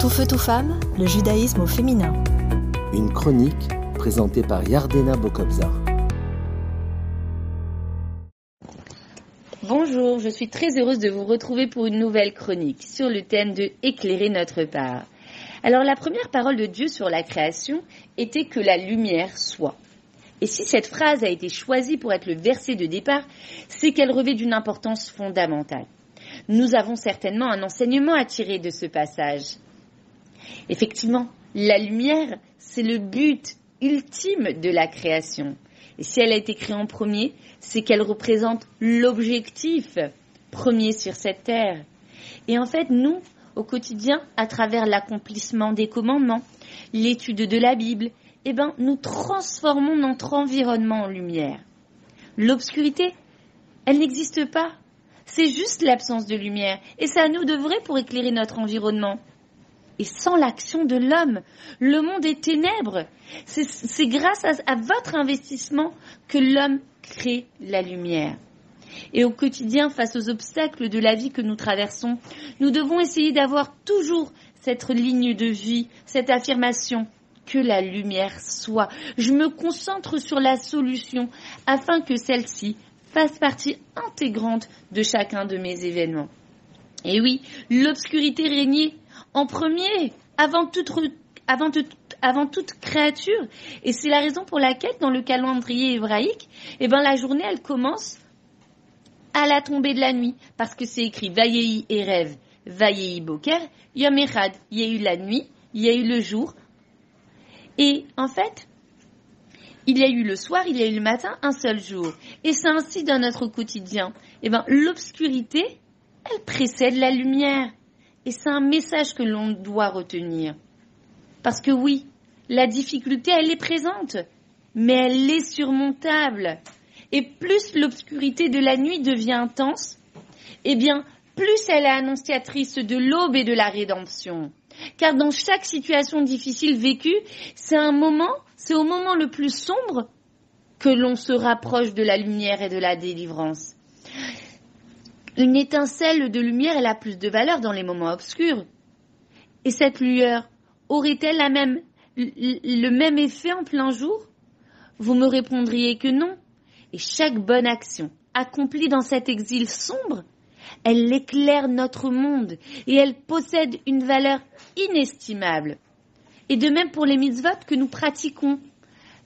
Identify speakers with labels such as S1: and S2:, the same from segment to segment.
S1: Tout feu, tout femme, le judaïsme au féminin.
S2: Une chronique présentée par Yardena Bokobzar.
S3: Bonjour, je suis très heureuse de vous retrouver pour une nouvelle chronique sur le thème de éclairer notre part. Alors la première parole de Dieu sur la création était que la lumière soit. Et si cette phrase a été choisie pour être le verset de départ, c'est qu'elle revêt d'une importance fondamentale. Nous avons certainement un enseignement à tirer de ce passage. Effectivement, la lumière, c'est le but ultime de la création. Et si elle a été créée en premier, c'est qu'elle représente l'objectif premier sur cette terre. Et en fait, nous, au quotidien, à travers l'accomplissement des commandements, l'étude de la Bible, eh ben, nous transformons notre environnement en lumière. L'obscurité, elle n'existe pas. C'est juste l'absence de lumière. Et c'est à nous de vrai pour éclairer notre environnement et sans l'action de l'homme. Le monde est ténèbre. C'est grâce à, à, votre investissement que l'homme crée la lumière. Et au quotidien, face aux obstacles de la vie que nous traversons, nous devons essayer d'avoir toujours cette ligne de vie, cette affirmation que la lumière soit. Je me concentre sur la solution afin que celle-ci fasse partie intégrante de chacun de mes événements. Et oui, l'obscurité régnait en premier, avant toute, créature. Et c'est la raison pour laquelle, dans le calendrier hébraïque, eh ben, la journée, elle commence à la tombée de la nuit, parce que c'est écrit Vayehi Erev, Vayehi Boker, Yom Echad. Il y a eu la nuit, il y a eu le jour. Et en fait, il y a eu le soir, il y a eu le matin, un seul jour. Et c'est ainsi dans notre quotidien. Eh ben, l'obscurité, elle précède la lumière. Et c'est un message que l'on doit retenir. Parce que oui, la difficulté, elle est présente, mais elle est surmontable. Et plus l'obscurité de la nuit devient intense, eh bien, plus elle est annonciatrice de l'aube et de la rédemption. Car dans chaque situation difficile vécue, c'est un moment, c'est au moment le plus sombre que l'on se rapproche de la lumière et de la délivrance. Une étincelle de lumière, elle a plus de valeur dans les moments obscurs. Et cette lueur aurait-elle le même effet en plein jour? Vous me répondriez que non. Et chaque bonne action accomplie dans cet exil sombre, elle éclaire notre monde et elle possède une valeur inestimable. Et de même pour les mitzvot que nous pratiquons.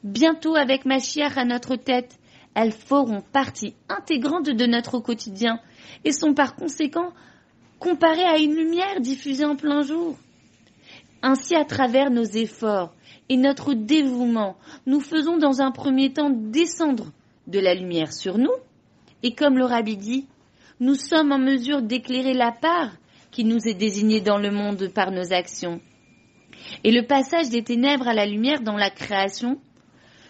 S3: Bientôt avec Machiach à notre tête, elles feront partie intégrante de notre quotidien et sont par conséquent comparées à une lumière diffusée en plein jour. Ainsi, à travers nos efforts et notre dévouement, nous faisons dans un premier temps descendre de la lumière sur nous, et comme le rabbi dit, nous sommes en mesure d'éclairer la part qui nous est désignée dans le monde par nos actions. Et le passage des ténèbres à la lumière dans la création,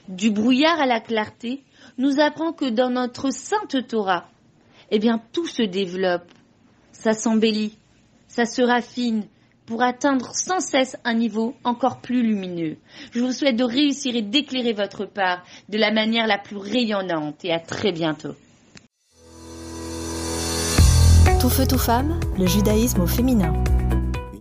S3: du brouillard à la clarté, nous apprend que dans notre sainte Torah, eh tout se développe, ça s'embellit, ça se raffine pour atteindre sans cesse un niveau encore plus lumineux. Je vous souhaite de réussir et d'éclairer votre part de la manière la plus rayonnante et à très bientôt.
S1: Tout feu, tout femme, le judaïsme au féminin.